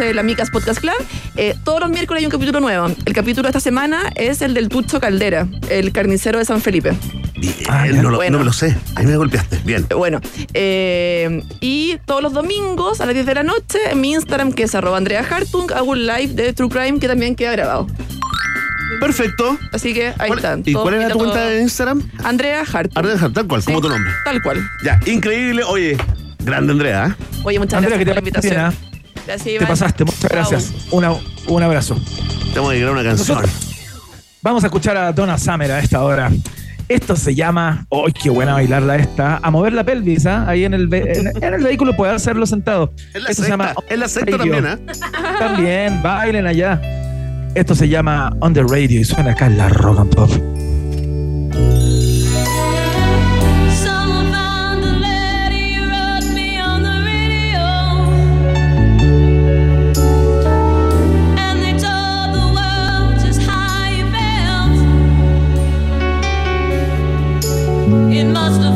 hace la Micas Podcast Club. Eh, todos los miércoles hay un capítulo nuevo. El capítulo de esta semana es el del Tucho Caldera, el carnicero de San Felipe. Bien, Ah, no, lo- Bueno. no me lo sé. Ahí me golpeaste. Bien. Bueno, eh, y todos los domingos a las 10 de la noche en mi Instagram, que es arroba Andrea Hartung, hago un live de True Crime que también queda grabado. Perfecto. Así que ahí ¿Cuál- están. ¿Y cuál era tu cuenta de Instagram? Andrea Hartung. Ardea, tal cual, Sí, como tu nombre. Tal cual. Ya, increíble. Oye, grande Andrea. ¿eh? Oye, muchas Andrea, que gracias por la invitación. Gracias, Te pasaste, muchas gracias. Una- un abrazo. Tengo que crear una canción. Nosotros- Vamos a escuchar a Donna Summer a esta hora. Esto se llama, ¡ay, qué buena bailarla esta! A mover la pelvis, ¿ah? Ahí en el, ve- en, en el vehículo puede hacerlo sentado. Es la Esto se llama secta. Es la secta Radio. también, ¿eh? También, bailen allá. Esto se llama On the Radio y suena acá en la Rock and Pop. It must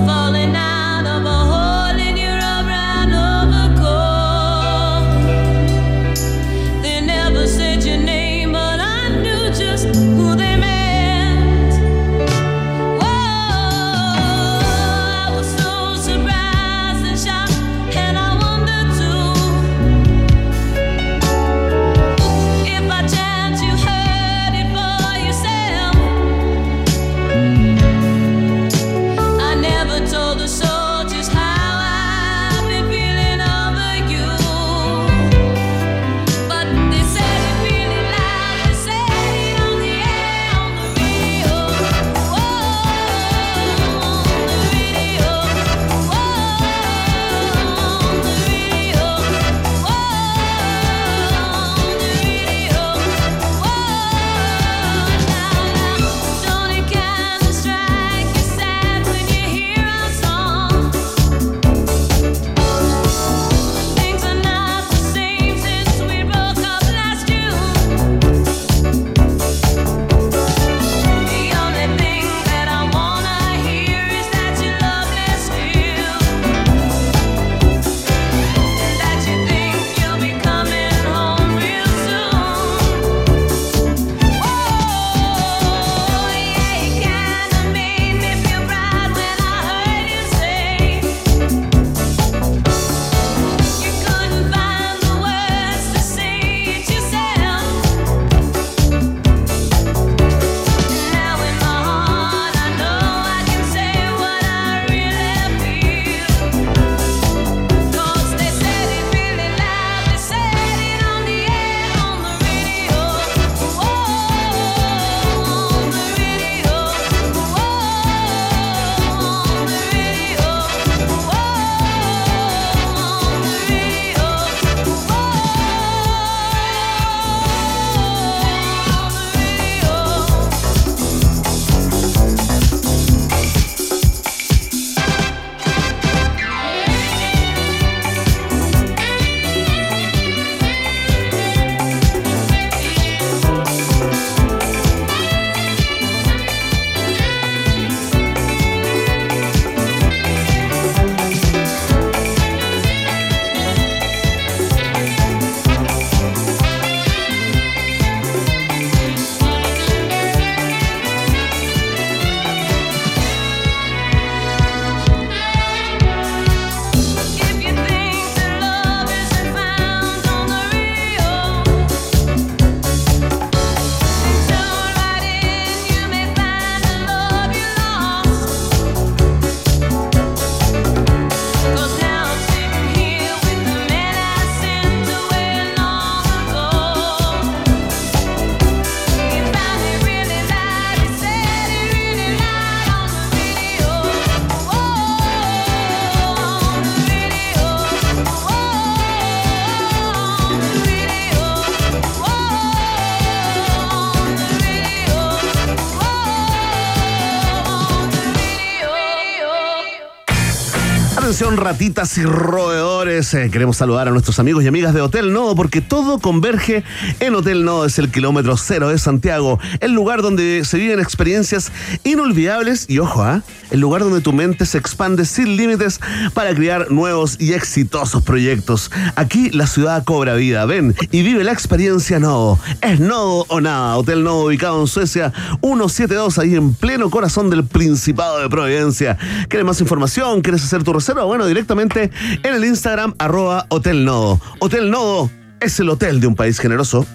Ratitas y roedores, Eh, queremos saludar a nuestros amigos y amigas de Hotel Nodo porque todo converge en Hotel Nodo, es el kilómetro cero de Santiago, el lugar donde se viven experiencias inolvidables y ojo, ¿ah? el lugar donde tu mente se expande sin límites para crear nuevos y exitosos proyectos. Aquí la ciudad cobra vida, ven y vive la experiencia Nodo. Es Nodo o nada, Hotel Nodo ubicado en Suecia 172, ahí en pleno corazón del Principado de Providencia. ¿Quieres más información? ¿Quieres hacer tu reserva? Bueno, directamente en el Instagram arroba Hotel Nodo. Hotel Nodo es el hotel de un país generoso.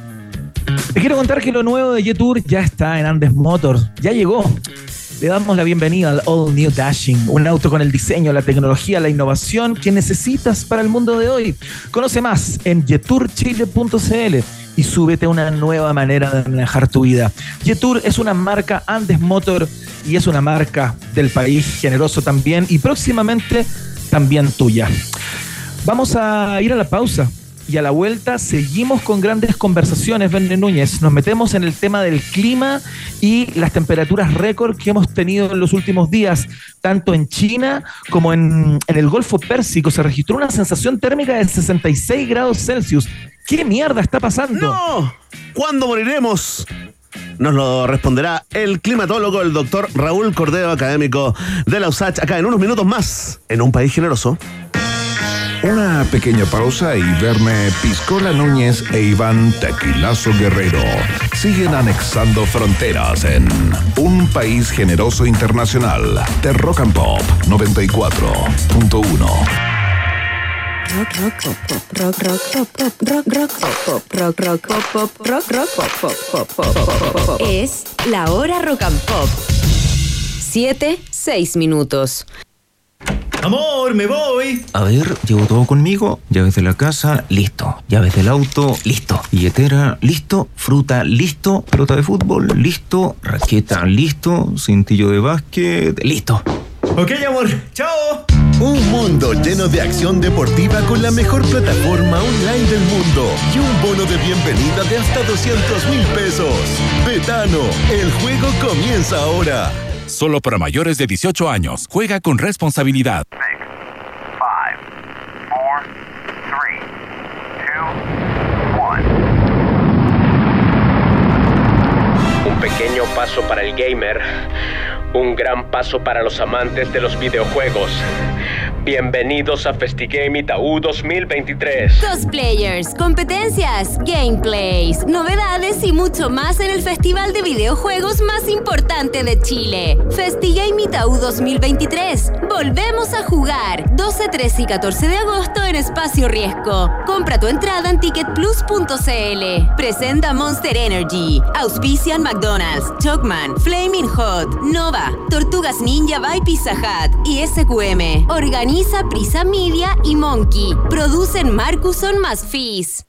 Te quiero contar que lo nuevo de Jetour ya está en Andes Motors. Ya llegó. Le damos la bienvenida al All New Dashing, un auto con el diseño, la tecnología, la innovación que necesitas para el mundo de hoy. Conoce más en jeturchile.cl y súbete a una nueva manera de manejar tu vida. Jetour es una marca Andes Motor y es una marca del país generoso también y próximamente también tuya. Vamos a ir a la pausa y a la vuelta seguimos con grandes conversaciones, Verne Núñez. Nos metemos en el tema del clima y las temperaturas récord que hemos tenido en los últimos días, tanto en China como en, el Golfo Pérsico. Se registró una sensación térmica de 66 grados Celsius. ¿Qué mierda está pasando? ¡No! ¿Cuándo moriremos? Nos lo responderá el climatólogo, el doctor Raúl Cordero, académico de la USACH, acá en unos minutos más, en un país generoso. Una pequeña pausa y verme Piscola Núñez e Iván Tequilazo Guerrero siguen anexando fronteras en un país generoso internacional de Rock and Pop 94.1. Rock, rock, pop, pop, rock, rock, pop, pop, rock, rock, pop, rock, rock, pop, pop, rock, rock, pop, pop, pop, pop, pop, pop, pop. Es la hora rock and pop. 7, 6 minutos. Amor, me voy. A ver, llevo todo conmigo. Llaves de la casa, listo. Llaves del auto, listo. Billetera, listo. Fruta, listo. Pelota de fútbol, listo. Raqueta, listo. Cintillo de básquet, listo. Ok, amor. Chao. Un mundo lleno de acción deportiva con la mejor plataforma online del mundo y un bono de bienvenida de hasta 200 mil pesos. Betano, el juego comienza ahora. Solo para mayores de 18 años. Juega con responsabilidad. Un pequeño paso para el gamer, un gran paso para los amantes de los videojuegos. Bienvenidos a FestiGame Itaú 2023. Cosplayers, competencias, gameplays, novedades y mucho más en el festival de videojuegos más importante de Chile. FestiGame Itaú 2023. Volvemos a jugar 12, 13 y 14 de agosto en Espacio Riesgo. Compra tu entrada en ticketplus.cl. Presenta Monster Energy. Auspician McDonald's, Chocman, Flaming Hot, Nova, Tortugas Ninja by Pizza Hut y SQM. Organiza Prisa Media y Monkey. Producen Marcuson más Fizz.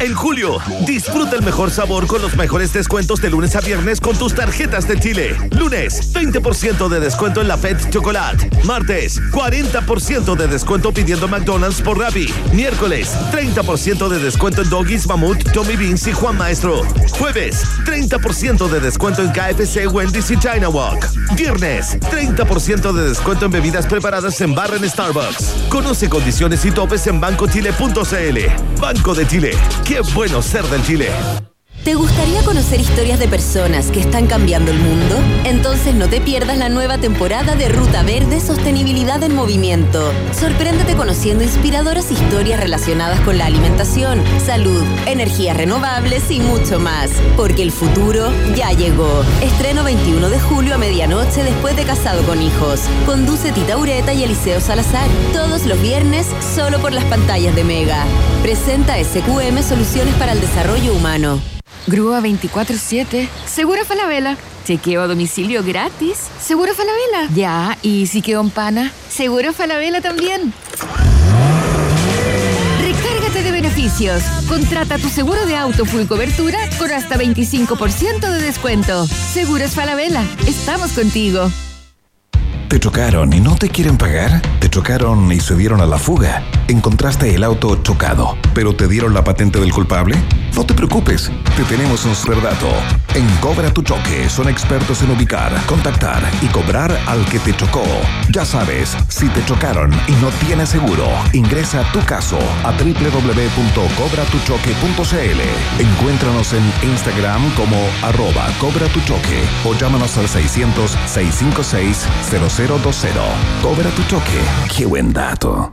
En julio, disfruta el mejor sabor con los mejores descuentos de lunes a viernes con tus tarjetas de Chile. Lunes, 20% de descuento en la Pet Chocolate. Martes, 40% de descuento pidiendo McDonald's por Rappi. Miércoles, 30% de descuento en Doggies, Mamut, Tommy Beans y Juan Maestro. Jueves, 30% de descuento en KFC, Wendy's y China Walk. Viernes, 30% de descuento en bebidas preparadas en barra en Starbucks. Conoce condiciones y topes en bancochile.cl. Banco de Chile. Qué bueno ser del Chile. ¿Te gustaría conocer historias de personas que están cambiando el mundo? Entonces no te pierdas la nueva temporada de Ruta Verde Sostenibilidad en Movimiento. Sorpréndete conociendo inspiradoras historias relacionadas con la alimentación, salud, energías renovables y mucho más. Porque el futuro ya llegó. Estreno 21 de julio a medianoche después de Casado con Hijos. Conduce Tita Ureta y Eliseo Salazar. Todos los viernes solo por las pantallas de Mega. Presenta SQM Soluciones para el Desarrollo Humano. Grúa 24-7. Seguro Falabella. Chequeo a domicilio gratis. Seguro Falabella. Ya, ¿y si quedó en pana? Seguro Falabella también. beneficios. Contrata tu seguro de auto full cobertura con hasta 25% de descuento. Seguros Falabella, estamos contigo. ¿Te chocaron y no te quieren pagar? ¿Te chocaron y se dieron a la fuga? ¿Encontraste el auto chocado, pero te dieron la patente del culpable? No te preocupes, te tenemos un superdato. En Cobra tu Choque son expertos en ubicar, contactar y cobrar al que te chocó. Ya sabes, si te chocaron y no tienes seguro, ingresa tu caso a www.cobratuchoque.cl. Encuéntranos en Instagram como arroba Cobra tu Choque o llámanos al 600-656-0020. Cobra tu Choque. Qué buen dato.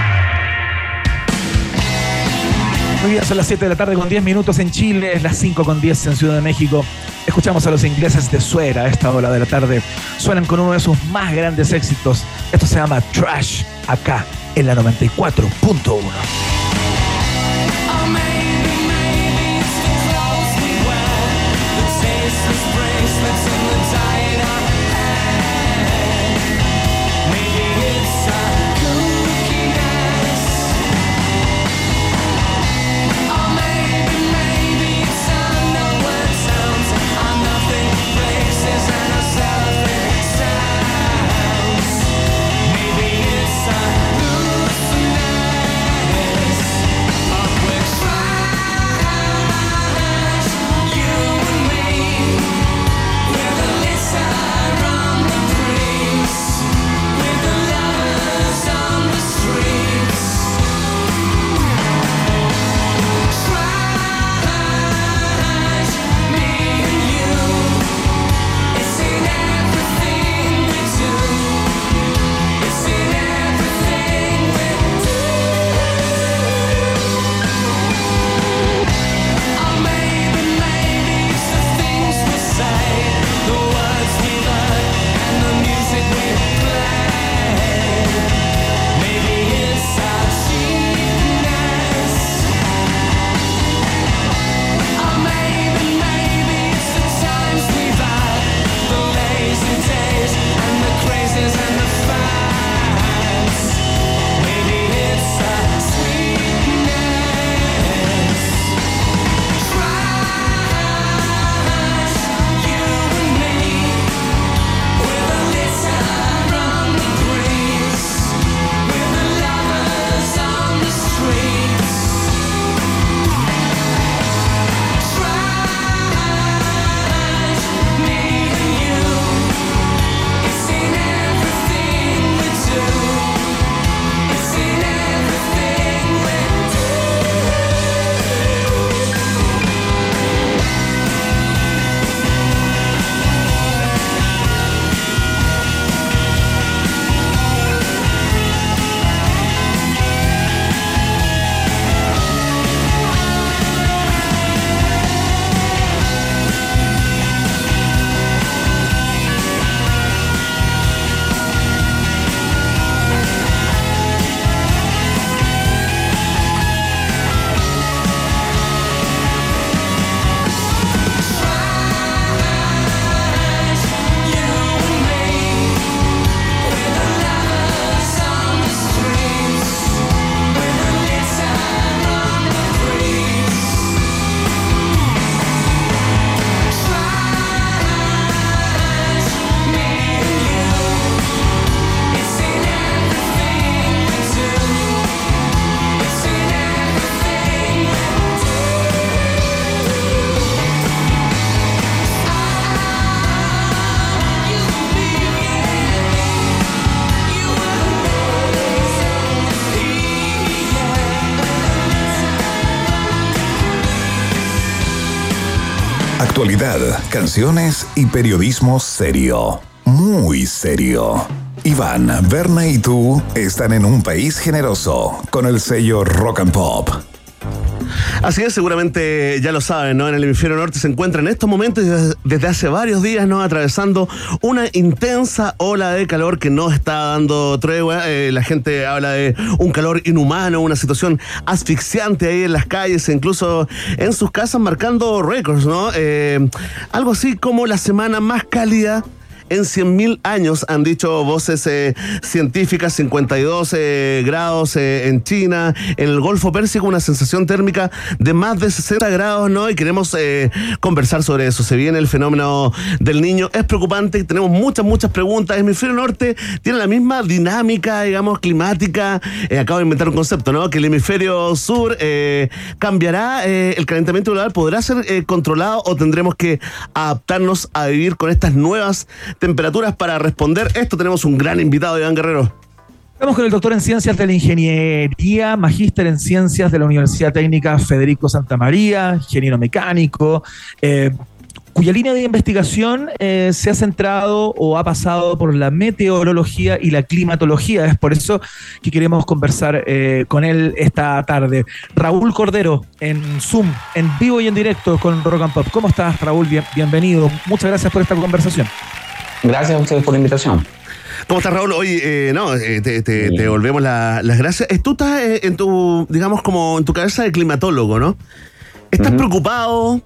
Bien, son las 7 de la tarde con 10 minutos en Chile, es las 5 con 10 en Ciudad de México. Escuchamos a los ingleses de Suera a esta hora de la tarde. Suenan con uno de sus más grandes éxitos. Esto se llama Trash, acá en la 94.1. Canciones y periodismo serio. Muy serio. Iván, Berna y tú están en un país generoso con el sello Rock and Pop. Así es, seguramente ya lo saben, ¿no? En el hemisferio norte se encuentra en estos momentos desde hace varios días, ¿no? Atravesando una intensa ola de calor que no está dando tregua. Eh, la gente habla de un calor inhumano, una situación asfixiante ahí en las calles, e incluso en sus casas marcando récords, ¿no? Eh, algo así como la semana más cálida en 100.000 años, han dicho voces eh, científicas, 52 eh, grados eh, en China, en el Golfo Pérsico, una sensación térmica de más de 60 grados, ¿no? Y queremos conversar sobre eso. Se viene el fenómeno del niño, es preocupante, tenemos muchas, muchas preguntas. El hemisferio norte tiene la misma dinámica, digamos, climática. Acabo de inventar un concepto, ¿no? Que el hemisferio sur cambiará, el calentamiento global podrá ser controlado o tendremos que adaptarnos a vivir con estas nuevas temperaturas para responder esto. Tenemos un gran invitado, Iván Guerrero. Estamos con el doctor en Ciencias de la Ingeniería, magíster en Ciencias de la Universidad Técnica Federico Santa María, ingeniero mecánico, eh, cuya línea de investigación eh, se ha centrado o ha pasado por la meteorología y la climatología. Es por eso que queremos conversar eh, con él esta tarde. Raúl Cordero, en Zoom, en vivo y en directo con Rock and Pop. ¿Cómo estás, Raúl? Bien- bienvenido. Muchas gracias por esta conversación. Gracias a ustedes por la invitación. ¿Cómo estás, Raúl? Hoy, eh, no, eh, te, te- la- las gracias. Eh, Tú estás eh, en tu, digamos, como en tu cabeza de climatólogo, ¿no? ¿Estás preocupado?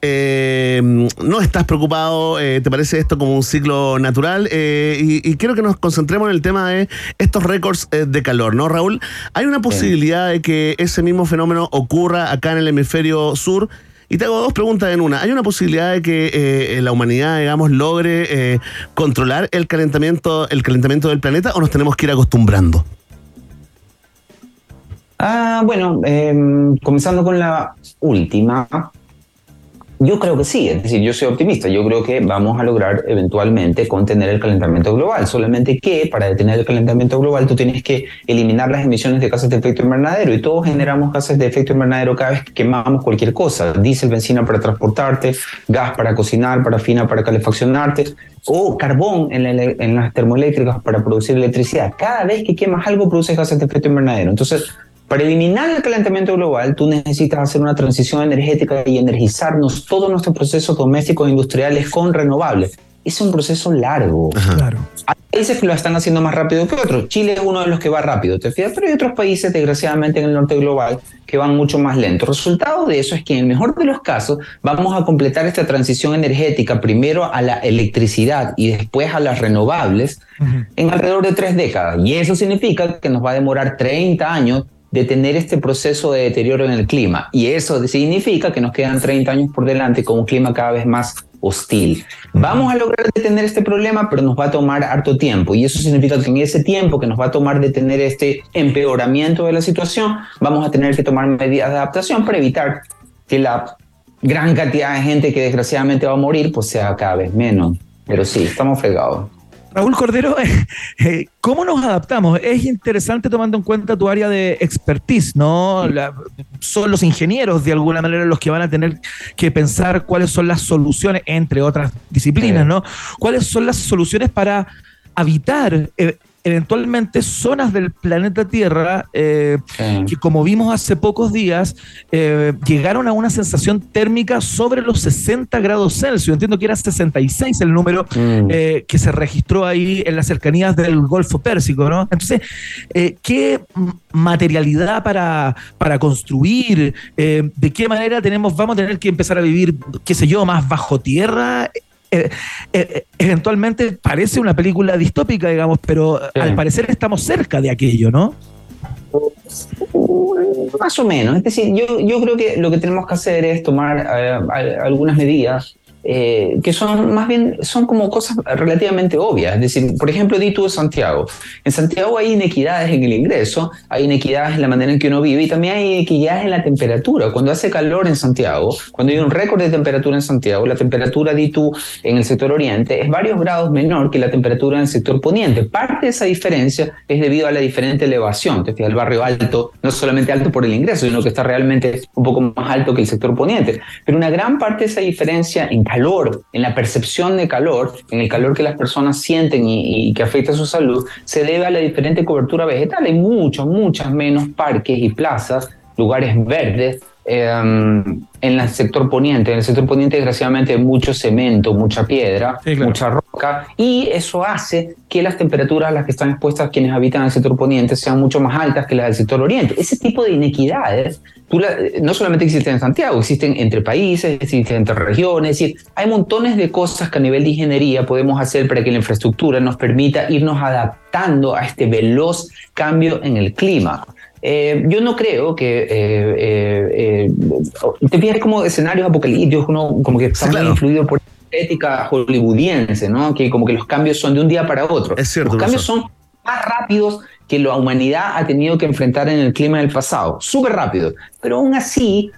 Eh, ¿No estás preocupado? ¿Te parece esto como un ciclo natural? Y, y quiero que nos concentremos en el tema de estos récords de calor, ¿no, Raúl? ¿Hay una posibilidad de que ese mismo fenómeno ocurra acá en el hemisferio sur? Y te hago dos preguntas en una. ¿Hay una posibilidad de que eh, la humanidad, digamos, logre eh, controlar el calentamiento, el calentamiento del planeta o nos tenemos que ir acostumbrando? Ah, bueno, em, comenzando con la última, yo creo que sí, es decir, yo soy optimista, yo creo que vamos a lograr eventualmente contener el calentamiento global, solamente que para detener el calentamiento global tú tienes que eliminar las emisiones de gases de efecto invernadero y todos generamos gases de efecto invernadero cada vez que quemamos cualquier cosa, diésel, benzina para transportarte, gas para cocinar, parafina para calefaccionarte o carbón en, la en las termoeléctricas para producir electricidad. Cada vez que quemas algo produces gases de efecto invernadero. Entonces, para eliminar el calentamiento global, tú necesitas hacer una transición energética y energizarnos todos nuestros procesos domésticos e industriales con renovables. Es un proceso largo. Claro. Hay países que lo están haciendo más rápido que otros. Chile es uno de los que va rápido, ¿te fijas? Pero hay otros países, desgraciadamente, en el norte global que van mucho más lento. El resultado de eso es que, en el mejor de los casos, vamos a completar esta transición energética primero a la electricidad y después a las renovables en alrededor de tres décadas. Y eso significa que nos va a demorar 30 años de tener este proceso de deterioro en el clima. Y eso significa que nos quedan 30 años por delante con un clima cada vez más hostil. Vamos a lograr detener este problema, pero nos va a tomar harto tiempo. Y eso significa que en ese tiempo que nos va a tomar detener este empeoramiento de la situación, vamos a tener que tomar medidas de adaptación para evitar que la gran cantidad de gente que desgraciadamente va a morir, pues sea cada vez menos. Pero sí, estamos fregados. Raúl Cordero, eh, ¿cómo nos adaptamos? Es interesante tomando en cuenta tu área de expertise, ¿no? La- son los ingenieros de alguna manera los que van a tener que pensar cuáles son las soluciones, entre otras disciplinas, ¿no? ¿Cuáles son las soluciones para habitar eh, eventualmente zonas del planeta Tierra eh, que como vimos hace pocos días eh, llegaron a una sensación térmica sobre los 60 grados Celsius. Entiendo que era 66 el número eh, que se registró ahí en las cercanías del Golfo Pérsico, ¿no? Entonces, ¿qué materialidad para, para construir? ¿De qué manera tenemos, vamos a tener que empezar a vivir, qué sé yo, más bajo tierra? Eh, eh, eventualmente parece una película distópica, digamos, pero al parecer estamos cerca de aquello, ¿no? Más o menos. Es decir, yo, yo creo que lo que tenemos que hacer es tomar eh, algunas medidas eh, que son más bien, son como cosas relativamente obvias. Es decir, por ejemplo, di tú de Santiago. En Santiago hay inequidades en el ingreso, hay inequidades en la manera en que uno vive y también hay inequidades en la temperatura. Cuando hace calor en Santiago, cuando hay un récord de temperatura en Santiago, la temperatura, di tú, en el sector oriente es varios grados menor que la temperatura en el sector poniente. Parte de esa diferencia es debido a la diferente elevación. Te el barrio alto, no solamente alto por el ingreso, sino que está realmente un poco más alto que el sector poniente. Pero una gran parte de esa diferencia en calor, en la percepción de calor, en el calor que las personas sienten y, y que afecta su salud, se debe a la diferente cobertura vegetal. Hay muchos, muchas menos parques y plazas lugares verdes. eh, en el sector poniente, en el sector poniente desgraciadamente hay mucho cemento, mucha piedra, mucha roca, y eso hace que las temperaturas a las que están expuestas quienes habitan en el sector poniente sean mucho más altas que las del sector oriente. Ese tipo de inequidades la- no solamente existen en Santiago, existen entre países, existen entre regiones, es decir, hay montones de cosas que a nivel de ingeniería podemos hacer para que la infraestructura nos permita irnos adaptando a este veloz cambio en el clima. Eh, yo no creo que eh, eh, te fijas como escenarios apocalípticos, uno como que está muy influido por la ética hollywoodiense, ¿no? Que como que los cambios son de un día para otro. Es cierto, los cambios son más rápidos que la humanidad ha tenido que enfrentar en el clima del pasado, súper rápido. Pero aún así,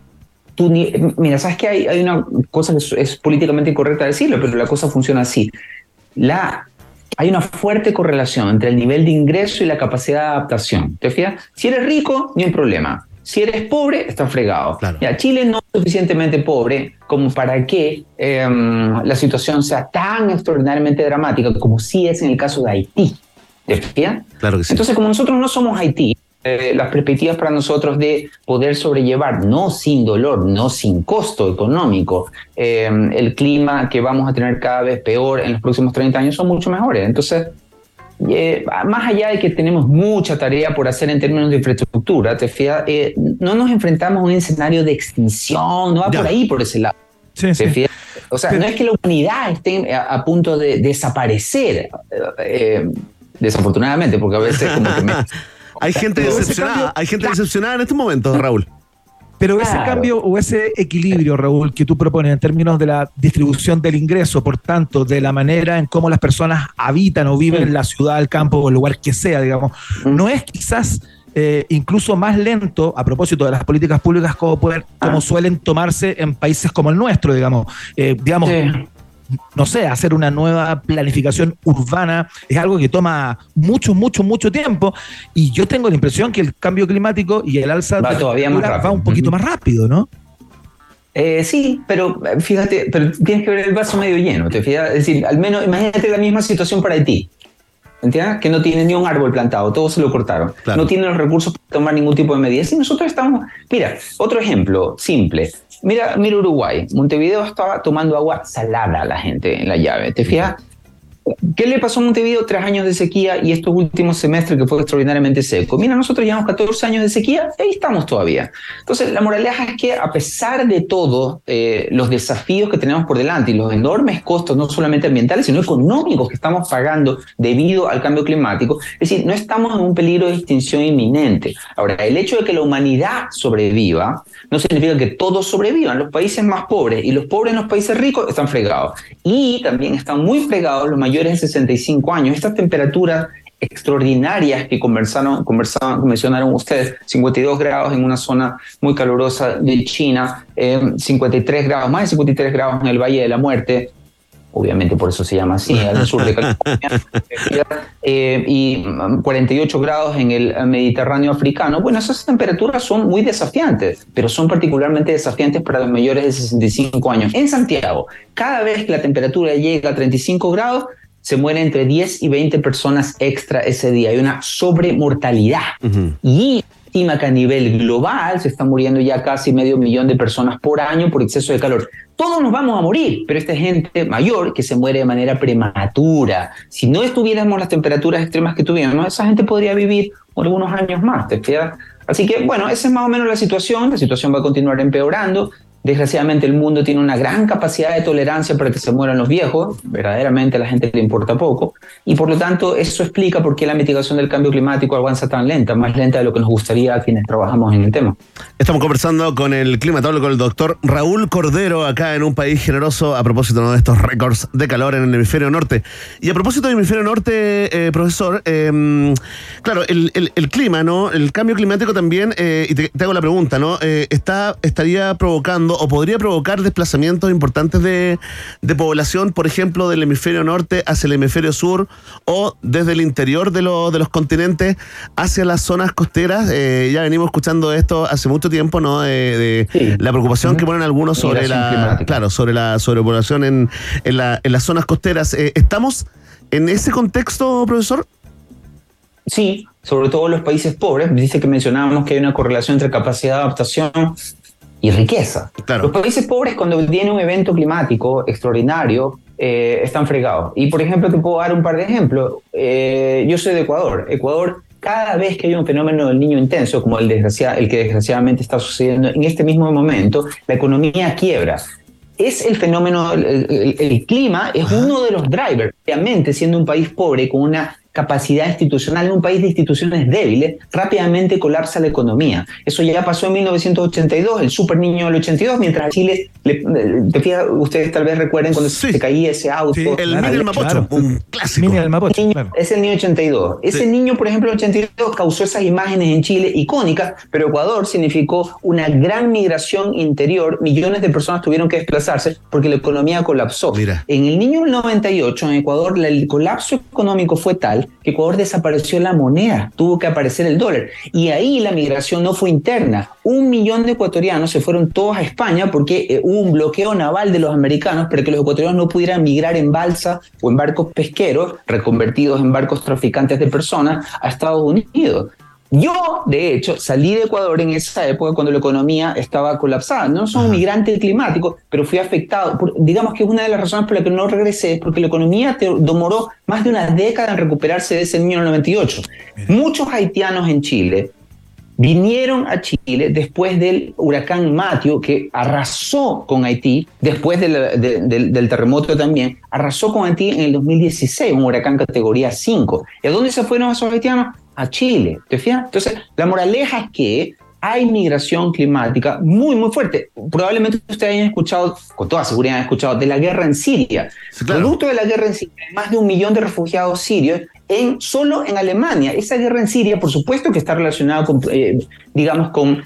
tú mira, sabes que hay, hay una cosa que es, es políticamente incorrecta decirlo, pero la cosa funciona así. La, hay una fuerte correlación entre el nivel de ingreso y la capacidad de adaptación. ¿Te fijas? Si eres rico, ni un problema. Si eres pobre, estás fregado. Ya, Chile no es suficientemente pobre como para que em, la situación sea tan extraordinariamente dramática como sí es en el caso de Haití. ¿Te fijas? Claro que sí. Entonces, como nosotros no somos Haití, eh, las perspectivas para nosotros de poder sobrellevar, no sin dolor, no sin costo económico, eh, el clima que vamos a tener cada vez peor en los próximos 30 años son mucho mejores. Entonces, eh, más allá de que tenemos mucha tarea por hacer en términos de infraestructura, te fijas, Eh, no nos enfrentamos a un escenario de extinción, no va por ahí, por ese lado. ¿Te fijas? O sea, no es que la humanidad esté a, a punto de desaparecer, eh, desafortunadamente, porque a veces como que me- Hay gente Pero decepcionada, cambio- hay gente decepcionada en estos momentos, Raúl. Pero ese Claro. cambio o ese equilibrio, Raúl, que tú propones en términos de la distribución del ingreso, por tanto, de la manera en cómo las personas habitan o viven en la ciudad, el campo o el lugar que sea, digamos, no es quizás eh, incluso más lento a propósito de las políticas públicas como, pueden- como suelen tomarse en países como el nuestro, digamos. Eh, digamos, no sé, hacer una nueva planificación urbana es algo que toma mucho, mucho, mucho tiempo. Y yo tengo la impresión que el cambio climático y el alza Va de todavía más temperatura va rápido. un poquito más rápido, ¿no? Eh, sí, pero eh, fíjate, pero tienes que ver el vaso medio lleno, ¿te fijas? Es decir, al menos imagínate la misma situación para Haití. ¿Entiendes? Que no tiene ni un árbol plantado, todo se lo cortaron. No tiene los recursos para tomar ningún tipo de medidas. Y nosotros estamos. Mira, otro ejemplo simple. Mira, mira Uruguay. Montevideo estaba tomando agua salada la gente en la llave. ¿Te fijas? ¿Qué le pasó a Montevideo? Tres años de sequía y estos últimos semestres que fue extraordinariamente seco. Mira, nosotros llevamos 14 años de sequía y ahí estamos todavía. Entonces, la moraleja es que a pesar de todo, eh, los desafíos que tenemos por delante y los enormes costos, no solamente ambientales, sino económicos que estamos pagando debido al cambio climático, es decir, no estamos en un peligro de extinción inminente. Ahora, el hecho de que la humanidad sobreviva no significa que todos sobrevivan. Los países más pobres y los pobres en los países ricos están fregados. Y también están muy fregados los mayores de 65 años. Estas temperaturas extraordinarias que conversaron, conversaban, mencionaron ustedes, 52 grados en una zona muy calurosa de China, eh, 53 grados, más de 53 grados en el Valle de la Muerte, obviamente por eso se llama así, al sur de California, eh, y mm, 48 grados en el Mediterráneo africano. Bueno, esas temperaturas son muy desafiantes, pero son particularmente desafiantes para los mayores de 65 años. En Santiago, cada vez que la temperatura llega a 35 grados, se mueren entre 10 y 20 personas extra ese día. Hay una sobremortalidad. Y estima que a nivel global se está muriendo ya casi medio millón de personas por año por exceso de calor. Todos nos vamos a morir, pero esta es gente mayor que se muere de manera prematura. Si no estuviéramos las temperaturas extremas que tuvimos, esa gente podría vivir algunos años más. ¿te fijas? Así que, bueno, esa es más o menos la situación. La situación va a continuar empeorando. Desgraciadamente el mundo tiene una gran capacidad de tolerancia para que se mueran los viejos, verdaderamente a la gente le importa poco, y por lo tanto eso explica por qué la mitigación del cambio climático avanza tan lenta, más lenta de lo que nos gustaría a quienes trabajamos en el tema. Estamos conversando con el climatólogo, el doctor Raúl Cordero, acá en un país generoso a propósito de estos récords de calor en el hemisferio norte. Y a propósito del hemisferio norte, eh, profesor, eh, claro, el clima, ¿no? El cambio climático también, eh, y te, te hago la pregunta, ¿no? Eh, está, estaría provocando o podría provocar desplazamientos importantes de, de población, por ejemplo, del hemisferio norte hacia el hemisferio sur o desde el interior de, los de los continentes hacia las zonas costeras. Eh, ya venimos escuchando esto hace mucho tiempo, ¿no? Eh, de la preocupación que ponen algunos sobre Migración la, climática. claro, sobre la sobrepoblación en, en, la- en las zonas costeras. Eh, ¿Estamos en ese contexto, profesor? Sí, sobre todo en los países pobres, dice que mencionábamos que hay una correlación entre capacidad de adaptación y riqueza. Los países pobres cuando viene un evento climático extraordinario eh, están fregados. Y por ejemplo, te puedo dar un par de ejemplos. Eh, yo soy de Ecuador. Ecuador, cada vez que hay un fenómeno del niño intenso, como el, desgracia- el que desgraciadamente está sucediendo en este mismo momento, la economía quiebra. Es el fenómeno, el, el- el clima es uno de los drivers. Obviamente, siendo un país pobre con una capacidad institucional, un país de instituciones débiles, rápidamente colapsa la economía. Eso ya pasó en 1982, el super niño del 82, mientras Chile, le- te fijas, ustedes tal vez recuerden cuando se caía ese auto. el Mini del Mapocho, un clásico. Mini del Mapocho, Niño- Es el niño 82. Ese niño, por ejemplo, el 82 causó esas imágenes en Chile icónicas, pero Ecuador significó una gran migración interior. Millones de personas tuvieron que desplazarse porque la economía colapsó. En el niño del 98, en Ecuador, el colapso económico fue tal que Ecuador desapareció la moneda, tuvo que aparecer el dólar. Y ahí la migración no fue interna. Un millón de ecuatorianos se fueron todos a España porque eh, hubo un bloqueo naval de los americanos para que los ecuatorianos no pudieran migrar en balsa o en barcos pesqueros, reconvertidos en barcos traficantes de personas, a Estados Unidos. Yo, de hecho, salí de Ecuador en esa época cuando la economía estaba colapsada. No soy un migrante climático, pero fui afectado. Por- digamos que es una de las razones por las que no regresé, es porque la economía te- demoró más de una década en recuperarse de ese del 98. Muchos haitianos en Chile vinieron a Chile después del huracán Matthew, que arrasó con Haití, después de la- de- del- del terremoto también, arrasó con Haití en el 2016, un huracán categoría 5. ¿Y a dónde se fueron esos haitianos? A Chile. ¿Te fijas? Entonces, la moraleja es que hay migración climática muy, muy fuerte. Probablemente ustedes hayan escuchado, con toda seguridad han escuchado, de la guerra en Siria. Producto de la guerra en Siria, hay más de un millón de refugiados sirios en, solo en Alemania. Esa guerra en Siria, por supuesto que está relacionada con, eh, digamos, con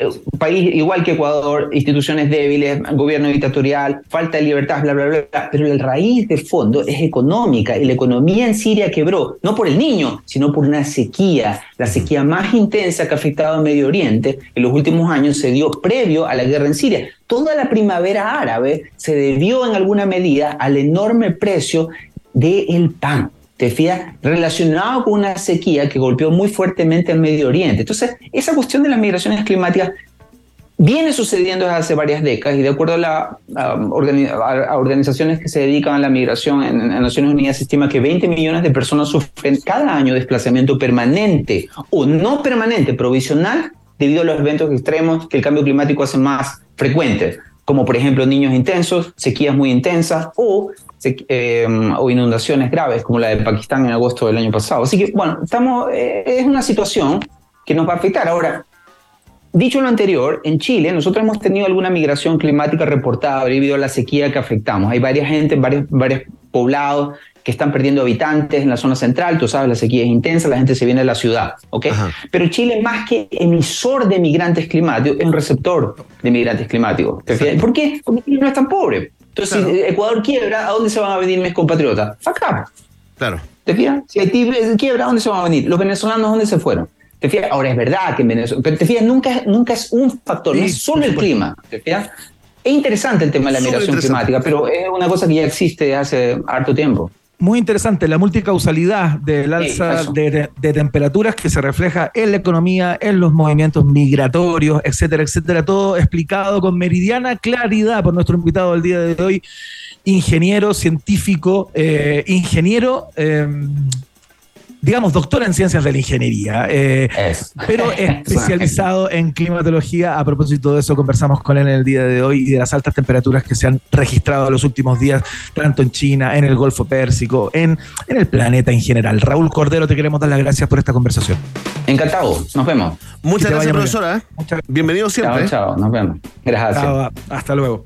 un país igual que Ecuador, instituciones débiles, gobierno dictatorial, falta de libertad, bla, bla, bla, bla. Pero la raíz de fondo es económica y la economía en Siria quebró, no por el niño, sino por una sequía, la sequía más intensa que ha afectado al Medio Oriente en los últimos años se dio previo a la guerra en Siria. Toda la primavera árabe se debió en alguna medida al enorme precio del pan. ¿Te? Relacionado con una sequía que golpeó muy fuertemente al Medio Oriente. Entonces, esa cuestión de las migraciones climáticas viene sucediendo desde hace varias décadas y de acuerdo a, la, organizaciones que se dedican a la migración en, en Naciones Unidas se estima que 20 millones de personas sufren cada año desplazamiento permanente o no permanente, provisional, debido a los eventos extremos que el cambio climático hace más frecuentes, como por ejemplo niños intensos, sequías muy intensas o, eh, o inundaciones graves como la de Pakistán en agosto del año pasado. Así que, bueno, estamos, eh, es una situación que nos va a afectar. Ahora, Dicho lo anterior, en Chile nosotros hemos tenido alguna migración climática reportada debido a la sequía que afectamos. Hay varias gente, varios, varios poblados que están perdiendo habitantes en la zona central. Tú sabes, la sequía es intensa, la gente se viene a la ciudad. ¿ok? Pero Chile, más que emisor de migrantes climáticos, es un receptor de migrantes climáticos. ¿Por qué? Porque Chile no es tan pobre. Entonces, si Ecuador quiebra, ¿a dónde se van a venir mis compatriotas? Acá. Claro. ¿Te fijas? Si Haití quiebra, ¿a dónde se van a venir? Los venezolanos, ¿dónde se fueron? ¿Te fijas? Ahora es verdad que en Venezuela, pero te fijas, nunca, nunca es un factor, no es solo el clima. ¿Te fijas? Es interesante el tema de la migración climática, pero es una cosa que ya existe hace harto tiempo. Muy interesante la multicausalidad del alza de, de temperaturas que se refleja en la economía, en los movimientos migratorios, etcétera, etcétera. Todo explicado con meridiana claridad por nuestro invitado del día de hoy, ingeniero, científico, eh, ingeniero. eh, digamos, doctor en ciencias de la ingeniería, eh, pero especializado en climatología. A propósito de eso, conversamos con él en el día de hoy y de las altas temperaturas que se han registrado en los últimos días, tanto en China, en el Golfo Pérsico, en, en el planeta en general. Raúl Cordero, te queremos dar las gracias por esta conversación. Encantado, nos vemos. Muchas gracias, profesora. ¿eh? Bienvenido siempre. Chao, chao, nos vemos. Gracias. Chao, hasta luego.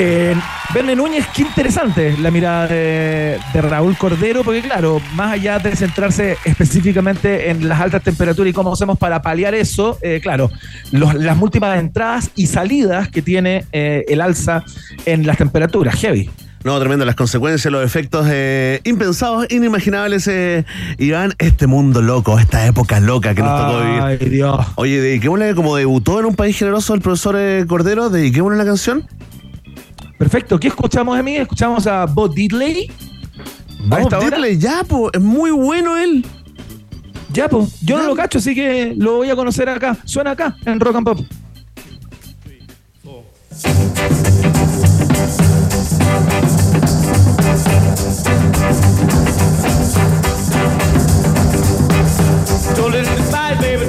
Eh, Verne Núñez, qué interesante la mirada de, de Raúl Cordero, porque claro, más allá de centrarse específicamente en las altas temperaturas y cómo hacemos para paliar eso, eh, claro, los- las múltiples entradas y salidas que tiene eh, el alza en las temperaturas, heavy. No, tremendo, las consecuencias, los efectos eh, impensados, inimaginables, eh, Iván, este mundo loco, esta época loca que nos tocó vivir. Ay, Dios. Oye, dediquémosle, como debutó en un país generoso el profesor eh, Cordero, dediquémosle una canción. Perfecto, ¿qué escuchamos, Emi? Escuchamos a Bob Diddley. ¿A decirle ya, po, es muy bueno él. Ya, pues, yo no lo cacho, así que lo voy a conocer acá. Suena acá, en Rock and Pop. Baby,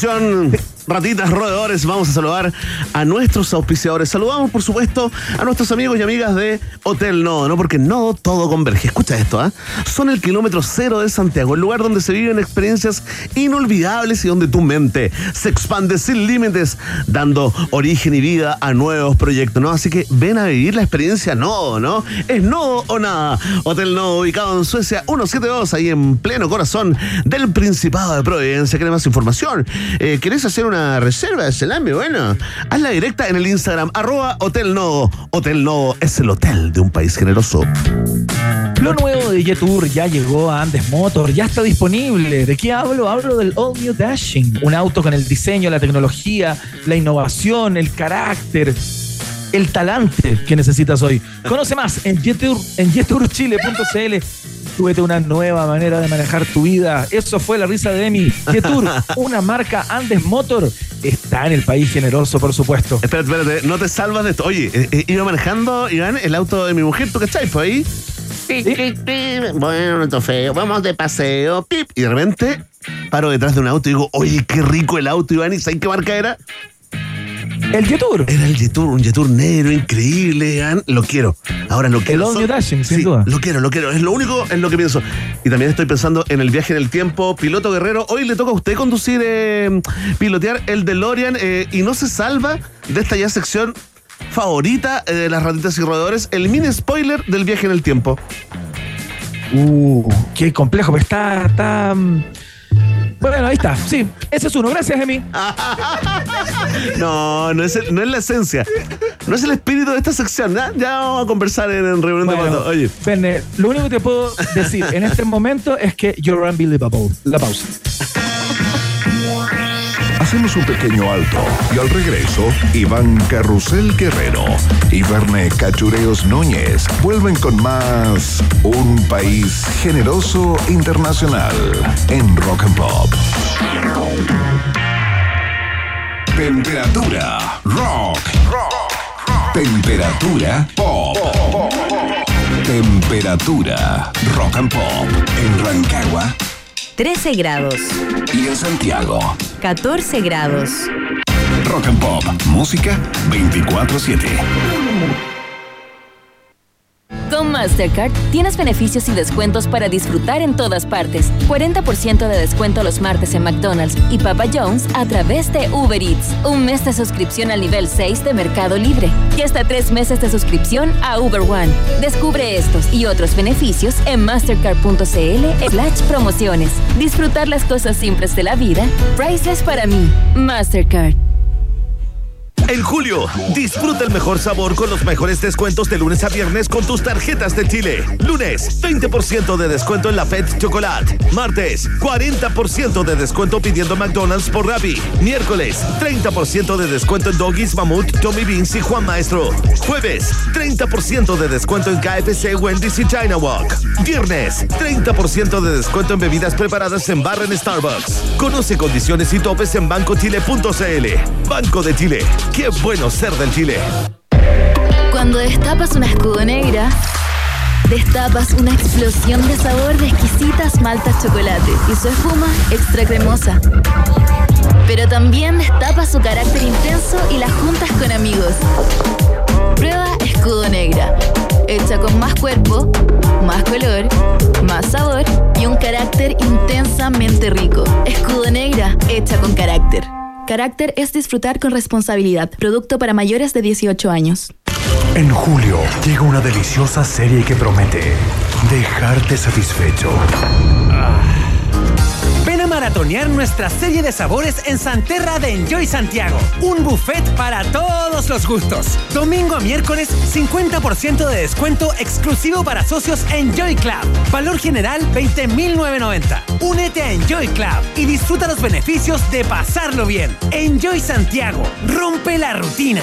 conclusión. Ratitas, roedores, vamos a saludar a nuestros auspiciadores. Saludamos, por supuesto, a nuestros amigos y amigas de Hotel Nodo, ¿no? Porque Nodo todo converge. Escucha esto, ¿ah? Son el kilómetro cero de Santiago, el lugar donde se viven experiencias inolvidables y donde tu mente se expande sin límites, dando origen y vida a nuevos proyectos, ¿no? Así que ven a vivir la experiencia Nodo, ¿no? Es Nodo o nada. Hotel Nodo, ubicado en Suecia 172, ahí en pleno corazón del Principado de Providencia. ¿Querés más información? Eh, ¿Querés hacer una reserva de salame? Bueno, hazla directa en el Instagram, arroba Hotel Nodo. Hotel Nodo es el hotel de un país generoso. Lo nuevo de Jetour ya llegó a Andes Motor, ya está disponible. ¿De qué hablo? Hablo del All New Dashing, un auto con el diseño, la tecnología, la innovación, el carácter, el talante que necesitas hoy. Conoce más en Jetour, en jeturchile.cl. Súbete una nueva manera de manejar tu vida. Eso fue la risa de Emi. Jetour, una marca Andes Motor, está en el país generoso, por supuesto. Espérate, espérate, no te salvas de esto. Oye, eh, eh, iba manejando, Iván, el auto de mi mujer, ¿tú cachai? Fue ahí. Pi. Bueno, no está feo. Vamos de paseo. Pip. Y de repente paro detrás de un auto y digo, oye, qué rico el auto, Iván. ¿Y sabes qué marca era? El Jetour. Era el Jetour, un Jetour negro, increíble, Iván. Lo quiero. Ahora lo quiero. New Sol- Dashing, sin Sí, duda. Lo quiero, lo quiero. Es lo único en lo que pienso. Y también estoy pensando en el viaje en el tiempo. Piloto Guerrero, hoy le toca a usted conducir, eh, pilotear el DeLorean eh, y no se salva de esta ya sección favorita eh, de las ratitas y roedores, el mini spoiler del viaje en el tiempo. Uh, qué complejo, pero está, está. Bueno, ahí está. Sí, ese es uno. Gracias, Emi. No, no es, el- no es la esencia. No es el espíritu de esta sección. Ya, ya vamos a conversar en, en reunión de pato. Oye. Verne, lo único que te puedo decir en este momento es que you're unbelievable. La pausa. Hacemos un pequeño alto y al regreso, Iván Carrusel Guerrero y Verne Cachureos Núñez vuelven con más Un País Generoso Internacional en Rock and Pop. Temperatura rock. rock. Temperatura pop. Temperatura rock and pop en Rancagua 13 grados. y en Santiago. 14 grados. Rock and pop, música 24/7. Con Mastercard tienes beneficios y descuentos para disfrutar en todas partes. 40% de descuento los martes en McDonald's y Papa John's a través de Uber Eats. Un mes de suscripción al nivel 6 de Mercado Libre. Y hasta tres meses de suscripción a Uber One. Descubre estos y otros beneficios en mastercard.cl slash promociones. Disfrutar las cosas simples de la vida. Priceless para mí. Mastercard. En julio, disfruta el mejor sabor con los mejores descuentos de lunes a viernes con tus tarjetas de Chile. Lunes, 20% de descuento en la Fed Chocolate. Martes, 40% de descuento pidiendo McDonald's por Rappi. Miércoles, 30% de descuento en Doggies, Mamut, Tommy Beans y Juan Maestro. Jueves, 30% de descuento en KFC, Wendy's y China Walk. Viernes, 30% de descuento en bebidas preparadas en barra en Starbucks. Conoce condiciones y topes en bancochile.cl. Banco de Chile. Qué bueno ser del Chile. Cuando destapas una escudo negra, destapas una explosión de sabor de exquisitas maltas chocolate y su espuma extra cremosa. Pero también destapas su carácter intenso y las juntas con amigos. Prueba escudo negra, hecha con más cuerpo, más color, más sabor y un carácter intensamente rico. Escudo negra, hecha con carácter. Carácter es disfrutar con responsabilidad. Producto para mayores de 18 años. En julio llega una deliciosa serie que promete dejarte satisfecho. Ven a maratonear nuestra serie de sabores en Santerra de Enjoy Santiago. Un buffet para todos los gustos. Domingo a miércoles, 50% de descuento exclusivo para socios Enjoy Club. Valor general 20.990. Únete a Enjoy Club y disfruta los beneficios de pasarlo bien. Enjoy Santiago. Rompe la rutina.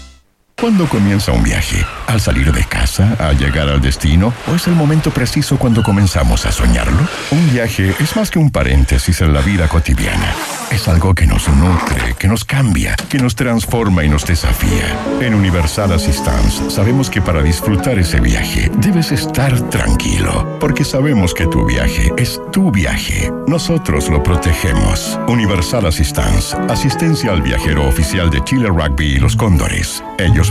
¿Cuándo comienza un viaje? ¿Al salir de casa? ¿Al llegar al destino? ¿O es el momento preciso cuando comenzamos a soñarlo? Un viaje es más que un paréntesis en la vida cotidiana. Es algo que nos nutre, que nos cambia, que nos transforma y nos desafía. En Universal Assistance sabemos que para disfrutar ese viaje debes estar tranquilo, porque sabemos que tu viaje es tu viaje. Nosotros lo protegemos. Universal Assistance, asistencia al viajero oficial de Chile Rugby y los Cóndores. Ellos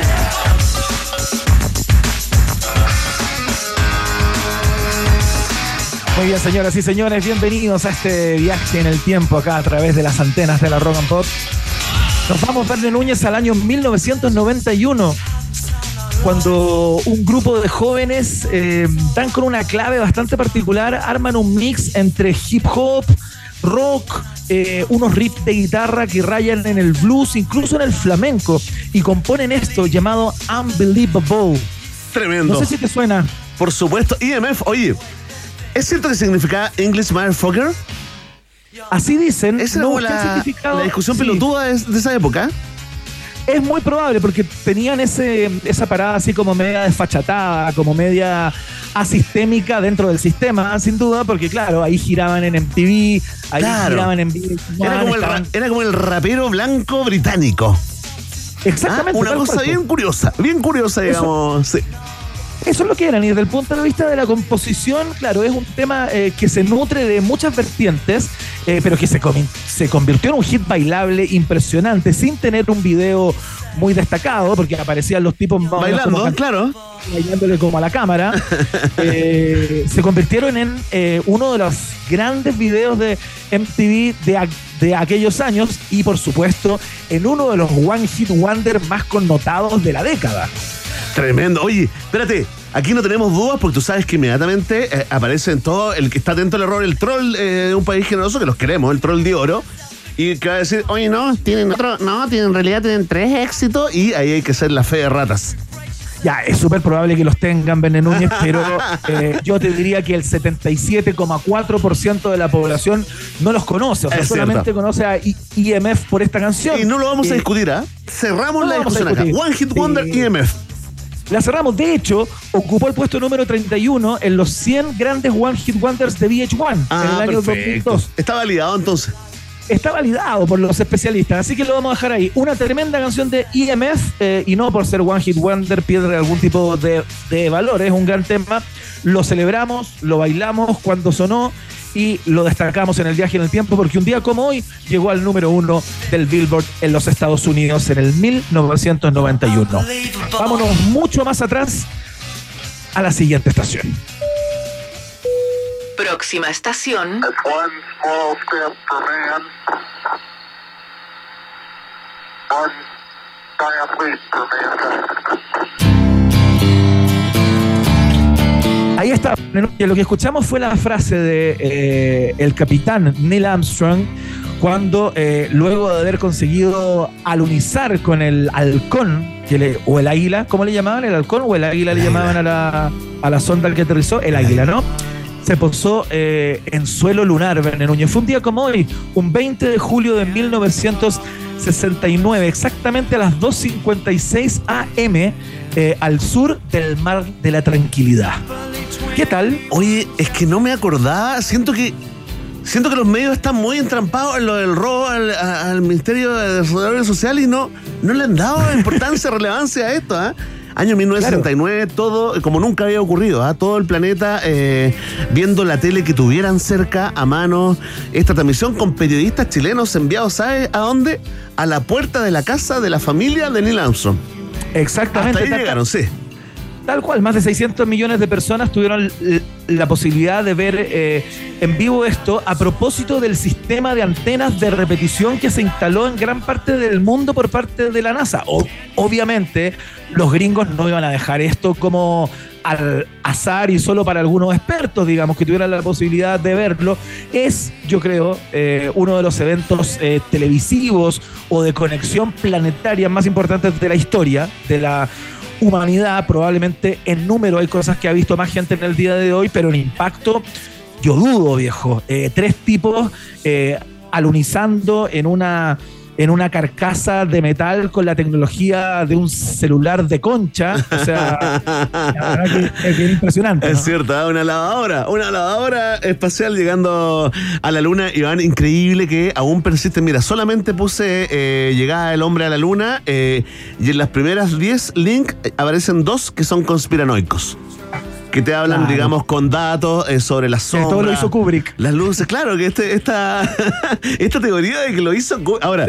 Muy bien, señoras y señores, bienvenidos a este viaje en el tiempo acá a través de las antenas de la Rock and Pop. Nos vamos, Verne Núñez, al año 1991, cuando un grupo de jóvenes eh, dan con una clave bastante particular, arman un mix entre hip hop, rock, eh, unos riffs de guitarra que rayan en el blues, incluso en el flamenco, y componen esto llamado Unbelievable. Tremendo. No sé si te suena. Por supuesto. IMF, oye, ¿es cierto que significa English Motherfucker? Así dicen. Esa no es la, la discusión Sí. pelotuda de, de esa época. Es muy probable porque tenían ese, esa parada así como media desfachatada, como media asistémica dentro del sistema, sin duda, porque claro, ahí giraban en MTV, ahí Claro. giraban en VH1, Era como, el, estaban- ra- era como el rapero blanco británico. Exactamente. Ah, una cosa cual, bien pues. curiosa, bien curiosa, Eso- digamos. sí. Eso es lo que eran, y desde el punto de vista de la composición, claro, es un tema eh, que se nutre de muchas vertientes, eh, pero que se, se convirtió en un hit bailable impresionante, sin tener un video muy destacado, porque aparecían los tipos Bailando, como claro. bailándole como a la cámara. Eh, se convirtieron en eh, uno de los grandes videos de MTV de, de aquellos años y, por supuesto, en uno de los One Hit Wonder más connotados de la década. Tremendo. Oye, espérate. Aquí no tenemos dudas porque tú sabes que inmediatamente eh, aparece en todo el que está atento al error, el troll eh, de un país generoso que los queremos, el troll de oro. Y que va a decir, oye, no, tienen otro, no, tienen, en realidad tienen tres éxitos y ahí hay que ser la fe de ratas. Ya, es súper probable que los tengan, Bene Núñez, pero eh, yo te diría que el 77,4% de la población no los conoce. O sea, Es solamente cierto. conoce a I- IMF por esta canción. Y no lo vamos a discutir, ¿ah? Cerramos no la discusión acá. One Hit Wonder Sí. IMF. La cerramos. De hecho, ocupó el puesto número 31 en los 100 grandes One Hit Wonders de VH1 en el Ah, año perfecto. 2002. Está validado entonces. Está validado por los especialistas, así que lo vamos a dejar ahí. Una tremenda canción de IMF, eh, y no por ser One Hit Wonder pierde algún tipo de, de valor, es un gran tema. Lo celebramos, lo bailamos cuando sonó y lo destacamos en el viaje en el tiempo, porque un día como hoy llegó al número uno del Billboard en los Estados Unidos en el 1991. Vámonos mucho más atrás a la siguiente estación. Próxima estación. Ahí está. Lo que escuchamos fue la frase de eh, el capitán Neil Armstrong cuando eh, luego de haber conseguido alunizar con el halcón que le- o el águila, ¿cómo le llamaban? ¿El halcón o el águila le llamaban a la, a la sonda al que aterrizó? El águila, ¿no? Se posó eh, en suelo lunar, Verne Núñez. Fue un día como hoy, un 20 de julio de 1969, exactamente a las 2.56 am, eh, al sur del Mar de la Tranquilidad. ¿Qué tal? Oye, es que no me acordaba. Siento que. Siento que los medios están muy entrampados en lo del robo al, Ministerio de Desarrollo Social y no, no le han dado importancia, relevancia a esto. ¿ah? Año 1969, todo como nunca había ocurrido. ¿ah? Todo el planeta eh, viendo la tele que tuvieran cerca a mano esta transmisión con periodistas chilenos enviados, ¿sabes a dónde? A la puerta de la casa de la familia de Neil Armstrong. Exactamente. Hasta ahí llegaron, sí. Tal cual, más de 600 millones de personas tuvieron la posibilidad de ver eh, en vivo esto a propósito del sistema de antenas de repetición que se instaló en gran parte del mundo por parte de la NASA. Obviamente, los gringos no iban a dejar esto como al azar y solo para algunos expertos, digamos, que tuvieran la posibilidad de verlo. Es, yo creo, eh, uno de los eventos eh, televisivos o de conexión planetaria más importantes de la historia, de la humanidad, probablemente en número hay cosas que ha visto más gente en el día de hoy, pero en impacto yo dudo, viejo. Eh, tres tipos eh, alunizando en una en una carcasa de metal con la tecnología de un celular de concha. O sea, la verdad que es bien impresionante. ¿no? Es cierto, ¿ah? una lavadora, una lavadora espacial llegando a la luna, Iván, increíble que aún persiste. Mira, solamente puse eh, llegada del hombre a la luna eh, y en las primeras 10 links eh, aparecen dos que son conspiranoicos. Que te hablan, Claro. digamos, con datos eh, sobre las sombras. todo lo hizo Kubrick. Las luces, claro, que este, esta, esta teoría de que lo hizo. Ku- Ahora,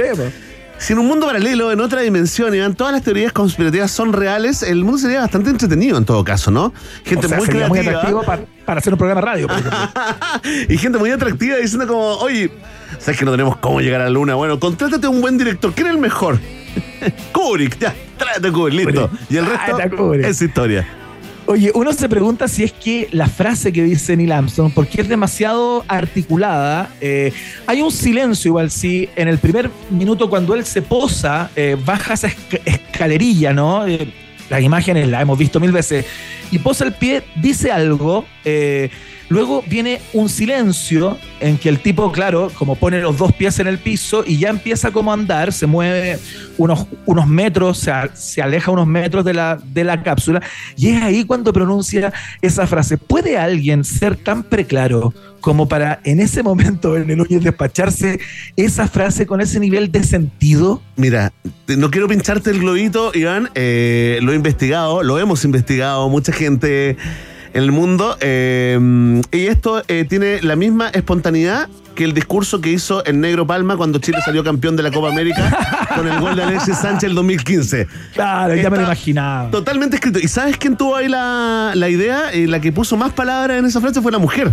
si en un mundo paralelo, en otra dimensión, Iván, todas las teorías conspirativas son reales, el mundo sería bastante entretenido en todo caso, ¿no? Gente O sea, muy sería muy creativa. atractivo para, para hacer un programa de radio, por ejemplo. y gente muy atractiva diciendo como, oye, ¿sabes que no tenemos cómo llegar a la luna? Bueno, contrátate a un buen director. ¿Quién es el mejor? Kubrick, ya, tráete a Kubrick, listo. Y el resto Kubrick. es historia. Oye, uno se pregunta si es que la frase que dice Neil Armstrong, porque es demasiado articulada, eh, hay un silencio igual, sí, en el primer minuto cuando él se posa, eh, baja esa esca- escalerilla, ¿no? Eh, las imágenes las hemos visto mil veces, y posa el pie, dice algo, eh, Luego viene un silencio en que el tipo, claro, como pone los dos pies en el piso y ya empieza como a andar, se mueve unos, unos metros, se, se aleja unos metros de la, de la cápsula y es ahí cuando pronuncia esa frase. ¿Puede alguien ser tan preclaro como para en ese momento en el Núñez despacharse esa frase con ese nivel de sentido? Mira, no quiero pincharte el globito, Iván. eh, lo he investigado, lo hemos investigado, mucha gente en el mundo. eh, y esto eh, tiene la misma espontaneidad que el discurso que hizo el Negro Palma cuando Chile salió campeón de la Copa América con el gol de Alexis Sánchez el 2015. Claro, ya me lo imaginaba. Totalmente escrito. ¿Y sabes quién tuvo ahí la, la idea? Eh, la que puso más palabras en esa frase fue la mujer.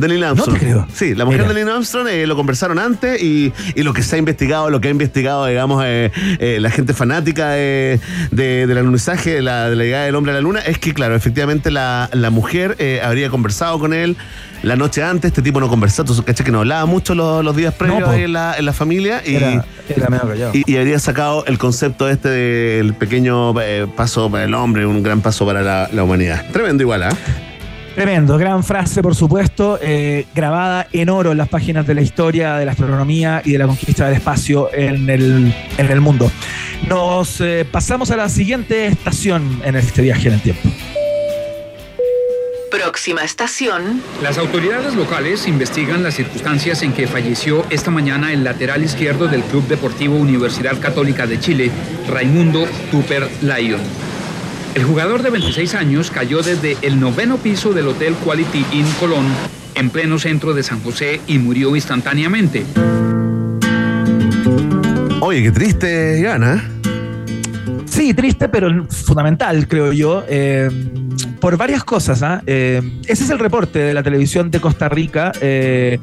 De Neil Armstrong. te creo. Sí, la mujer de Neil Armstrong eh, lo conversaron antes y, y lo que se ha investigado, lo que ha investigado, digamos, eh, eh, la gente fanática de, de- del alunizaje, de la, de la llegada del hombre a la luna, es que, claro, efectivamente la, la mujer eh, habría conversado con él la noche antes. Este tipo no conversaba, entonces, caché que no hablaba mucho los, los días previos No, en, la, en la familia. Y, Era, era y, y habría sacado el concepto este del pequeño eh, paso para el hombre, un gran paso para la, la humanidad. Tremendo igual, ¿ah? Tremendo, gran frase, por supuesto, eh, grabada en oro en las páginas de la historia, de la astronomía y de la conquista del espacio en el, en el mundo. Nos eh, pasamos a la siguiente estación en este viaje en el tiempo. Próxima estación. Las autoridades locales investigan las circunstancias en que falleció esta mañana el lateral izquierdo del Club Deportivo Universidad Católica de Chile, Raimundo Tupper Lyon. El jugador de 26 años cayó desde el noveno piso del Hotel Quality Inn Colón, en pleno centro de San José, y murió instantáneamente. Oye, qué triste, ¿ah? Sí, triste, pero fundamental, creo yo, eh, por varias cosas. ¿ah? Eh, ese es el reporte de la televisión de Costa Rica, eh,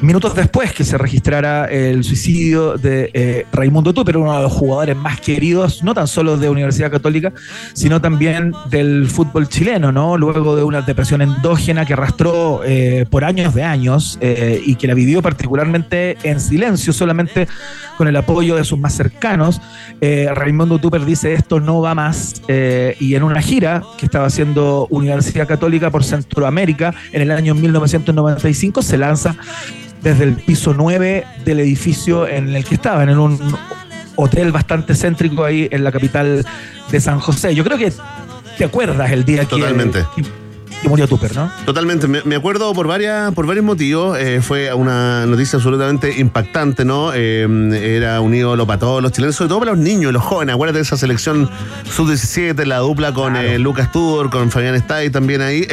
minutos después que se registrara el suicidio de eh, Raimundo Tupper, uno de los jugadores más queridos, no tan solo de Universidad Católica, sino también del fútbol chileno, ¿no? Luego de una depresión endógena que arrastró eh, por años de años y que la vivió particularmente en silencio, solamente con el apoyo de sus más cercanos. Raimundo Tupper dice esto no va más y en una gira que estaba haciendo Universidad Católica por Centroamérica en el año 1995 se lanza desde el piso 9 del edificio en el que estaban, en un hotel bastante céntrico ahí en la capital de San José. Yo creo que te acuerdas el día que- Totalmente. que, que murió Tupper, ¿no? Totalmente, me, me acuerdo por varias, por varios motivos. eh, fue una noticia absolutamente impactante, ¿no? Eh, era un ídolo para todos los chilenos, sobre todo para los niños los jóvenes. Acuérdate de esa selección sub-17, la dupla con eh, Lucas Tudor, con Fabián Stay también ahí.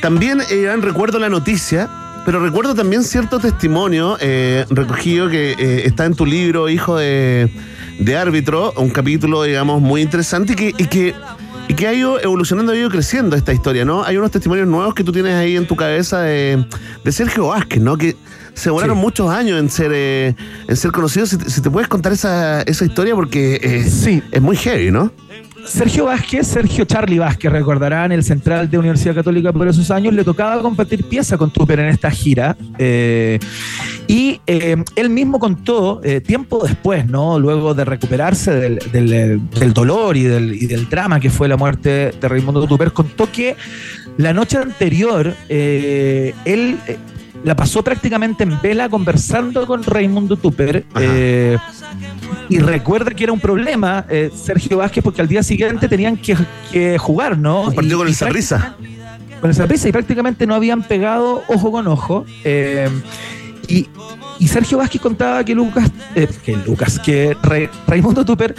también, recuerdo la noticia. Pero recuerdo también cierto testimonio eh, recogido que eh, está en tu libro, Hijo de, de Árbitro, un capítulo, digamos, muy interesante y que, y que y que ha ido evolucionando, ha ido creciendo esta historia, ¿no? Hay unos testimonios nuevos que tú tienes ahí en tu cabeza de, de Sergio Vázquez, ¿no? Que se demoraron muchos años en ser, eh, en ser conocidos. Si, te- si te puedes contar esa, esa historia porque eh, es muy heavy, ¿no? Sergio Vázquez, Sergio Charlie Vázquez, recordarán el central de Universidad Católica por esos años, le tocaba compartir pieza con Tupper en esta gira. eh, y eh, él mismo contó, eh, tiempo después, ¿no? Luego de recuperarse del, del, del dolor y del, y del drama que fue la muerte de Raimundo Tupper, contó que la noche anterior él la pasó prácticamente en vela conversando con Raimundo Tupper. eh, y recuerda que era un problema eh, Sergio Vázquez porque al día siguiente tenían que, que jugar, ¿no? Un partido Y- con el Saprissa. con el Saprissa y prácticamente no habían pegado ojo con ojo. eh, y, y Sergio Vázquez contaba que Lucas, eh, que Lucas, que Ra- Raimundo Tupper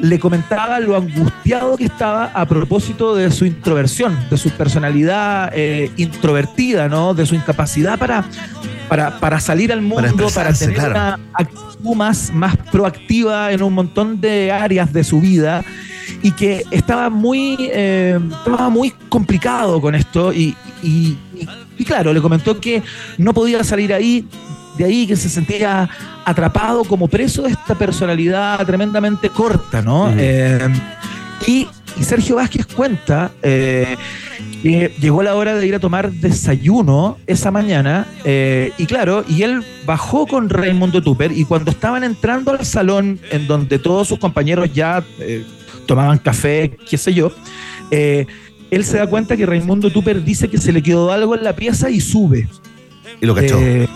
le comentaba lo angustiado que estaba a propósito de su introversión, de su personalidad eh, introvertida, ¿no? De su incapacidad para, para, para salir al mundo, para, tener claro. una actitud más, más proactiva en un montón de áreas de su vida y que estaba muy, eh, estaba muy complicado con esto y, y- y- y claro, le comentó que no podía salir ahí, de ahí que se sentía atrapado como preso de esta personalidad tremendamente corta, ¿no? Eh, y, y Sergio Vázquez cuenta eh, que llegó la hora de ir a tomar desayuno esa mañana y claro, y él bajó con Raimundo Tupper y cuando estaban entrando al salón en donde todos sus compañeros ya tomaban café, qué sé yo, eh, él se da cuenta que Raimundo Tupper dice que se le quedó algo en la pieza y sube Y lo cachó. eh,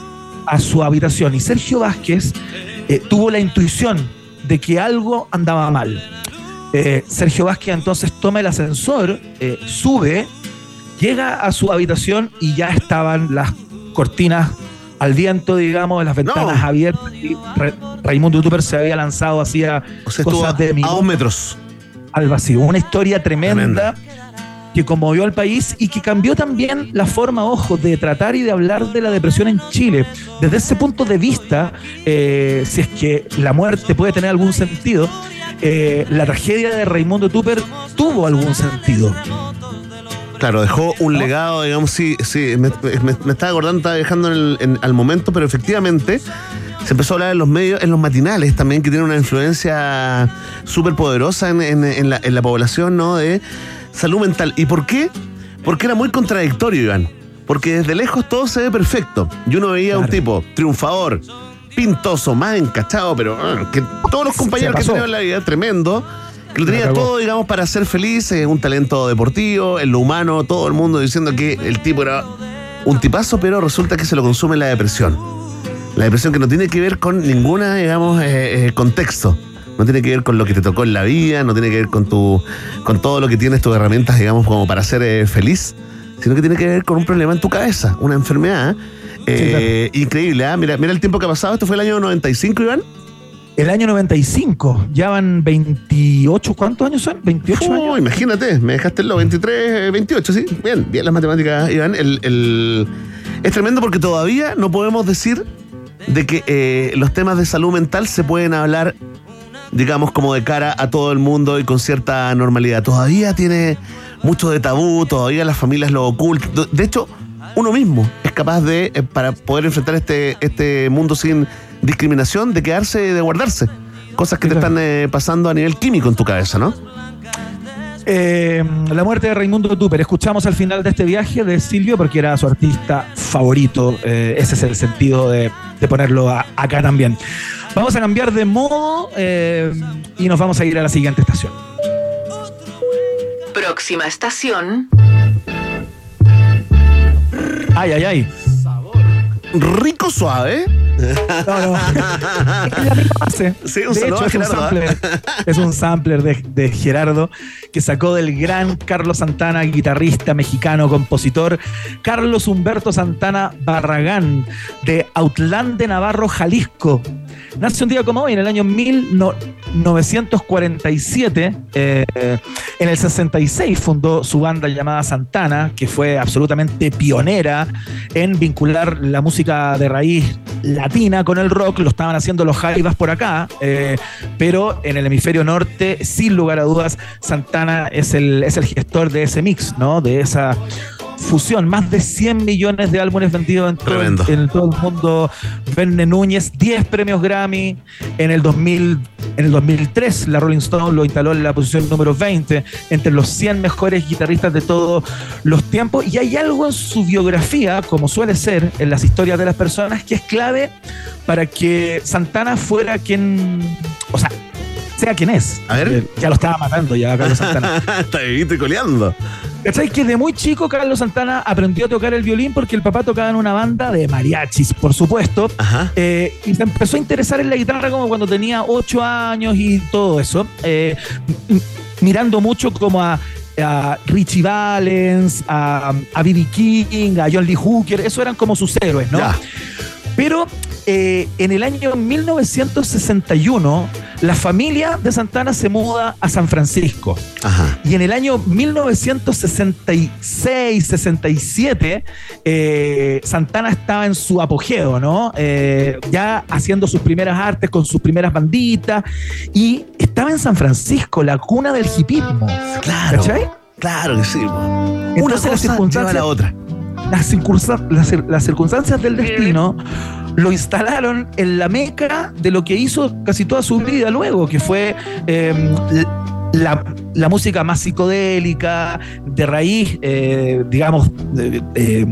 a su habitación. Y Sergio Vázquez eh, tuvo la intuición de que algo andaba mal. Eh, Sergio Vázquez entonces toma el ascensor, sube, llega a su habitación y ya estaban las cortinas al viento, digamos, las ventanas abiertas. Y Ra- Raimundo Tupper se había lanzado hacia O sea, estuvo a, cosas de a dos metros. Al vacío. Una historia tremenda, que conmovió al país y que cambió también la forma, ojo, de tratar y de hablar de la depresión en Chile. Desde ese punto de vista, eh, si es que la muerte puede tener algún sentido, eh, la tragedia de Raimundo Tupper tuvo algún sentido. Claro, dejó un legado, digamos, sí, sí, me, me- me estaba acordando, estaba dejando en el- en- al momento, pero efectivamente se empezó a hablar en los medios, en los matinales también, que tiene una influencia súper poderosa en, en- en la, en la población, ¿no? De salud mental. ¿Y por qué? Porque era muy contradictorio, Iván. Porque desde lejos todo se ve perfecto. Y uno veía a un tipo triunfador, pintoso, más encachado, pero ah, que todos los compañeros que pasó. tenía en la vida, tremendo, que lo tenía todo, digamos, para ser feliz, eh, un talento deportivo, en lo humano, todo el mundo diciendo que el tipo era un tipazo, pero resulta que se lo consume la depresión. La depresión que no tiene que ver con ninguna, digamos, eh, eh, contexto. No tiene que ver con lo que te tocó en la vida, no tiene que ver con tu, con todo lo que tienes tus herramientas, digamos, como para ser eh, feliz, sino que tiene que ver con un problema en tu cabeza, una enfermedad. eh, Increíble, ¿ah? Mira, mira el tiempo que ha pasado. Esto fue el año 95, Iván. El año 95, ya van 28, ¿cuántos años son? 28 años. Oh, imagínate, me dejaste en los 23, eh, 28, sí. Bien, bien las matemáticas, Iván. El, el- Es tremendo porque todavía no podemos decir de que eh, los temas de salud mental se pueden hablar, digamos, como de cara a todo el mundo y con cierta normalidad. Todavía tiene mucho de tabú, todavía las familias lo ocultan. De hecho, uno mismo es capaz de, eh, para poder enfrentar este, este mundo sin discriminación, de quedarse, de guardarse. Cosas que te están eh, pasando a nivel químico en tu cabeza, ¿no? Eh, la muerte de Raimundo Tupper. Escuchamos al final de este viaje de Silvio porque era su artista favorito. Eh, ese es el sentido de, de ponerlo a- acá también. Vamos a cambiar de modo eh, y nos vamos a ir a la siguiente estación. Próxima estación. Ay, ay, ay. Rico suave. No, no. Es la misma base. Sí, un de hecho, es un Gerardo, sampler. ¿eh? Es un sampler de, de Gerardo que sacó del gran Carlos Santana, guitarrista mexicano, compositor. Carlos Humberto Santana Barragán, de Autlán de Navarro, Jalisco. Nace un día como hoy, en el año 1947. eh, en el 66 fundó su banda llamada Santana, que fue absolutamente pionera en vincular la música de raíz latina con el rock. Lo estaban haciendo los Jaivas por acá, eh, pero en el hemisferio norte, sin lugar a dudas, Santana es el, es el gestor de ese mix, ¿no? De esa fusión. Más de 100 millones de álbumes vendidos en todo, Tremendo. en todo el mundo. Verne Núñez, 10 premios Grammy. En el, 2000, en el 2003, la Rolling Stone lo instaló en la posición número 20 entre los 100 mejores guitarristas de todos los tiempos. Y hay algo en su biografía, como suele ser en las historias de las personas, que es clave para que Santana fuera quien. O sea, sea quien es. A ver. Ya lo estaba matando ya Carlos Santana. Está vivito y coleando. ¿Cachai? Que de muy chico Carlos Santana aprendió a tocar el violín porque el papá tocaba en una banda de mariachis, por supuesto. Eh, y se empezó a interesar en la guitarra como cuando tenía ocho años y todo eso. Eh, mirando mucho como a, a Richie Valens, a, a B.B. King, a John Lee Hooker. Eso eran como sus héroes, ¿no? Pero eh, en el año 1961, la familia de Santana se muda a San Francisco. Y en el año 1966-67, eh, Santana estaba en su apogeo, ¿no? Eh, ya haciendo sus primeras artes con sus primeras banditas. Y estaba en San Francisco, la cuna del hipismo. Claro. ¿Cachai? Claro que sí. Una Entonces, las cosa lleva a circunstancias- la otra. las, circunsa- las cir- las circunstancias del destino lo instalaron en la meca de lo que hizo casi toda su vida luego, que fue eh, la, la música más psicodélica, de raíz, eh, digamos, eh,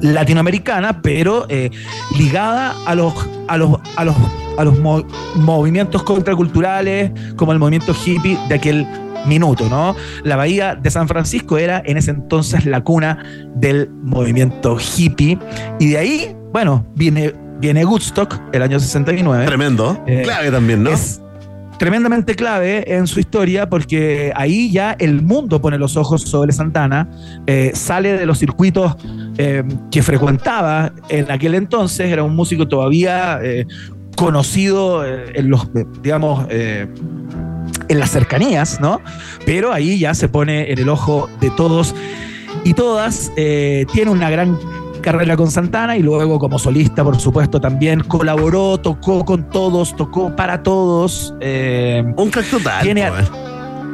latinoamericana, pero eh, ligada a los, a los, a los, a los mo- movimientos contraculturales, como el movimiento hippie de aquel minuto, ¿no? La bahía de San Francisco era en ese entonces la cuna del movimiento hippie. Y de ahí, bueno, viene, viene Woodstock, el año 69. Tremendo. Eh, Clave también, ¿no? Es tremendamente clave en su historia porque ahí ya el mundo pone los ojos sobre Santana, eh, sale de los circuitos eh, que frecuentaba en aquel entonces, era un músico todavía conocido en los, digamos, en las cercanías, ¿no? Pero ahí ya se pone en el ojo de todos y todas. eh, tiene una gran carrera con Santana y luego como solista, por supuesto, también colaboró, tocó con todos, tocó para todos. eh, Un crack total. tiene, pues.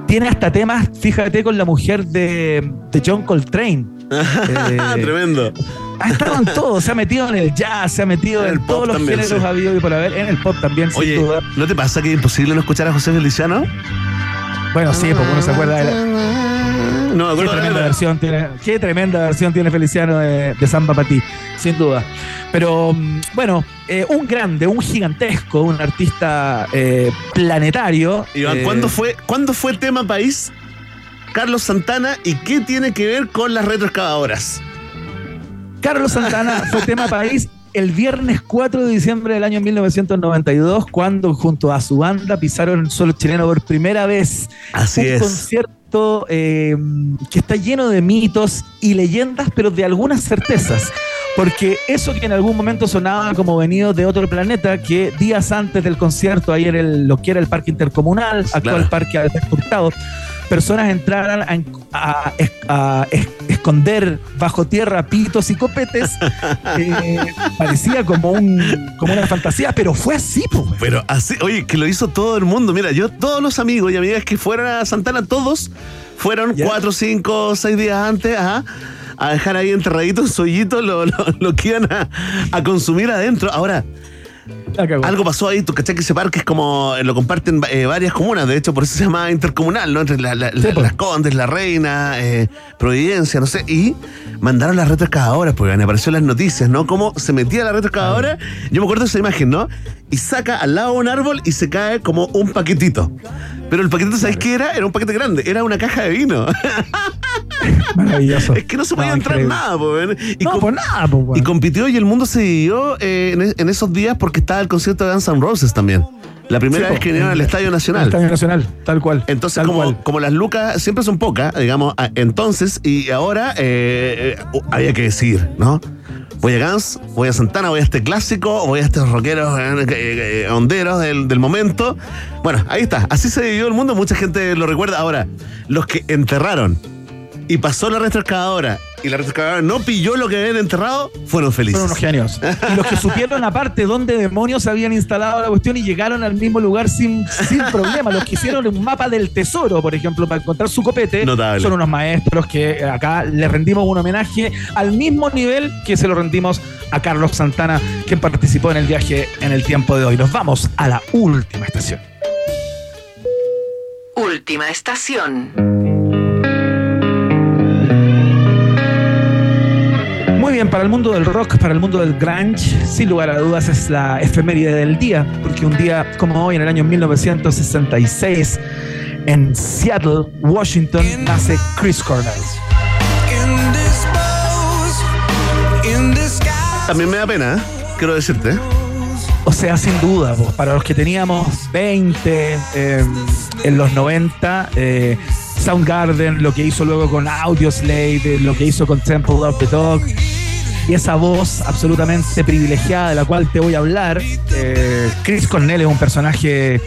tiene hasta temas, fíjate, con la mujer de, de John Coltrane. Eh, Tremendo. ha estado en todo, se ha metido en el jazz, se ha metido en, el pop todos los también, géneros sí. habido y por haber, en el pop también, sin Oye, duda. ¿no te pasa que es imposible no escuchar a José Feliciano? Bueno, sí, porque uno se acuerda de la, No, Qué tremenda versión tiene, qué tremenda versión tiene Feliciano de, de Samba para ti, sin duda. Pero mm, bueno, eh, un grande, un gigantesco, un artista eh, planetario. Iván, eh, ¿cuándo fue, ¿cuándo fue tema país Carlos Santana y qué tiene que ver con las retroexcavadoras? Carlos Santana fue tema país el viernes 4 de diciembre del año 1992, cuando junto a su banda pisaron el suelo chileno por primera vez. Así un es. concierto eh, que está lleno de mitos y leyendas, pero de algunas certezas. Porque eso que en algún momento sonaba como venido de otro planeta, que días antes del concierto, ahí en el, lo que era el Parque Intercomunal, actual Claro. Parque Alberto Hurtado, personas entraran a, a- a es- esconder bajo tierra pitos y copetes, eh, parecía como, un, como una fantasía, pero fue así, pues. Pero así, oye, que lo hizo todo el mundo. Mira, yo, todos los amigos y amigas que fueron a Santana, todos fueron cuatro, cinco, seis días antes ajá, a dejar ahí enterradito en su hoyito lo, lo, lo que iban a, a consumir adentro. Ahora, algo pasó ahí, tú cachai que ese parque es como, eh, lo comparten eh, varias comunas, de hecho por eso se llama intercomunal, ¿no? Entre la- la- la- las Condes, La Reina, eh, Providencia, no sé, y mandaron las retroexcavadoras, porque me apareció en las noticias, ¿no? Cómo se metía la retroexcavadora, yo me acuerdo de esa imagen, ¿no? Y saca al lado un árbol y se cae como un paquetito. Pero el paquetito, ¿sabes qué era? Era un paquete grande, era una caja de vino. Maravilloso. Es que no se podía No, entrar increíble. nada, po. Y No, pues nada, weón. Y compitió y el mundo se dividió eh, en, en esos días porque estaba el concierto de Guns N' Roses también. La primera Sí, vez po. que vinieron al Estadio Nacional. Al Estadio Nacional, tal cual. Entonces, tal como, cual. como las lucas siempre son pocas, digamos, entonces y ahora eh, eh, había que decir, ¿no? Voy a Guns, voy a Santana, voy a este clásico, voy a estos rockeros eh, honderos del, del momento. Bueno, ahí está, así se dividió el mundo, mucha gente lo recuerda. Ahora, los que enterraron y pasó la retroexcavadora y la retroexcavadora no pilló lo que habían enterrado, fueron felices. Fueron unos genios. Y los que supieron aparte dónde demonios habían instalado la cuestión y llegaron al mismo lugar sin, sin problema. Los que hicieron un mapa del tesoro, por ejemplo, para encontrar su copete, Notable. son unos maestros que acá les rendimos un homenaje al mismo nivel que se lo rendimos a Carlos Santana, quien participó en el viaje en el tiempo de hoy. Nos vamos a la última estación. Última estación. Bien, para el mundo del rock, para el mundo del grunge, sin lugar a dudas es la efeméride del día, porque un día como hoy, en el año 1966, en Seattle, Washington, nace Chris Cornell. También me da pena, quiero decirte. O sea, sin duda, pues, para los que teníamos 20 eh, en los 90, eh, Soundgarden, lo que hizo luego con Audioslave, eh, lo que hizo con Temple of the Dog, y esa voz absolutamente privilegiada de la cual te voy a hablar, eh, Chris Cornell es un personaje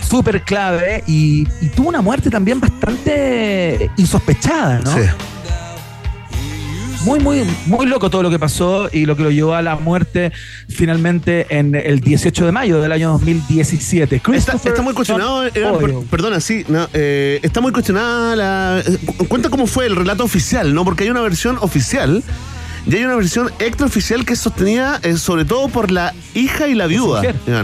súper clave y, y tuvo una muerte también bastante insospechada, ¿no? Sí. Muy, muy, muy loco todo lo que pasó y lo que lo llevó a la muerte finalmente en el 18 de mayo del año 2017. Está, está muy cuestionado, eh, per- Boyle. perdona, sí, no, eh, está muy cuestionada la... eh, cu- cuenta cómo fue el relato oficial, ¿no? Porque hay una versión oficial y hay una versión extraoficial que es sostenida eh, sobre todo por la hija y la viuda.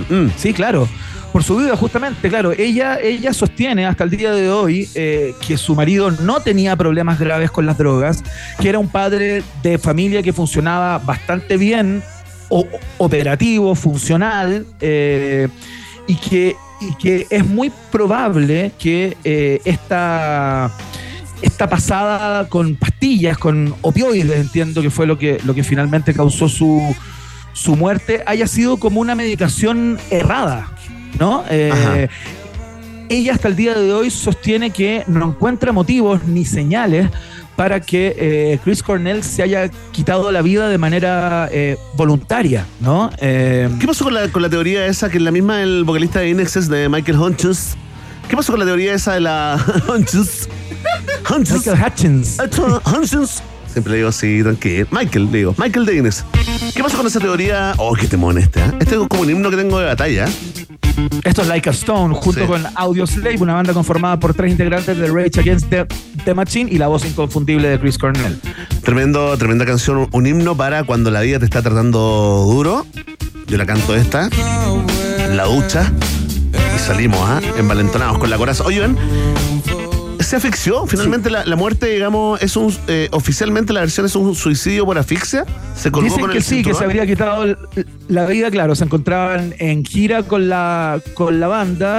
Mm. Sí, claro. Por su vida, justamente, claro. Ella, ella sostiene hasta el día de hoy eh, que su marido no tenía problemas graves con las drogas, que era un padre de familia que funcionaba bastante bien, o- operativo, funcional, eh, y que y que es muy probable que esta, esta pasada con pastillas, con opioides, entiendo que fue lo que, lo que finalmente causó su, su muerte, haya sido como una medicación errada, ¿no? Eh, ella hasta el día de hoy sostiene que no encuentra motivos ni señales para que eh, Chris Cornell se haya quitado la vida de manera eh, voluntaria, ¿no? Eh, ¿Qué pasó con la, con la teoría esa que es la misma el vocalista de Inexes de Michael Hunches? ¿Qué pasó con la teoría esa de la Hunches? Michael Hutchins. Hunches. Siempre le digo así, tranquilo. Michael, le digo. Michael Ines. ¿Qué pasó con esa teoría? Oh, qué temón este. ¿eh? Este es como un himno que tengo de batalla. Esto es Like a Stone, junto Sí. con Audio Slave, una banda conformada por tres integrantes de Rage Against the, the Machine y la voz inconfundible de Chris Cornell. Tremendo, tremenda canción, un himno para cuando la vida te está tratando duro. Yo la canto esta, la ducha, y salimos, ¿ah? Envalentonados con la coraza. Oye, ven, se asfixió. Finalmente la, la muerte, digamos, es un eh, oficialmente la versión es un suicidio por asfixia. Se colgó Dicen con que el sí, que se habría quitado la vida, claro, se encontraban en gira con la, con la banda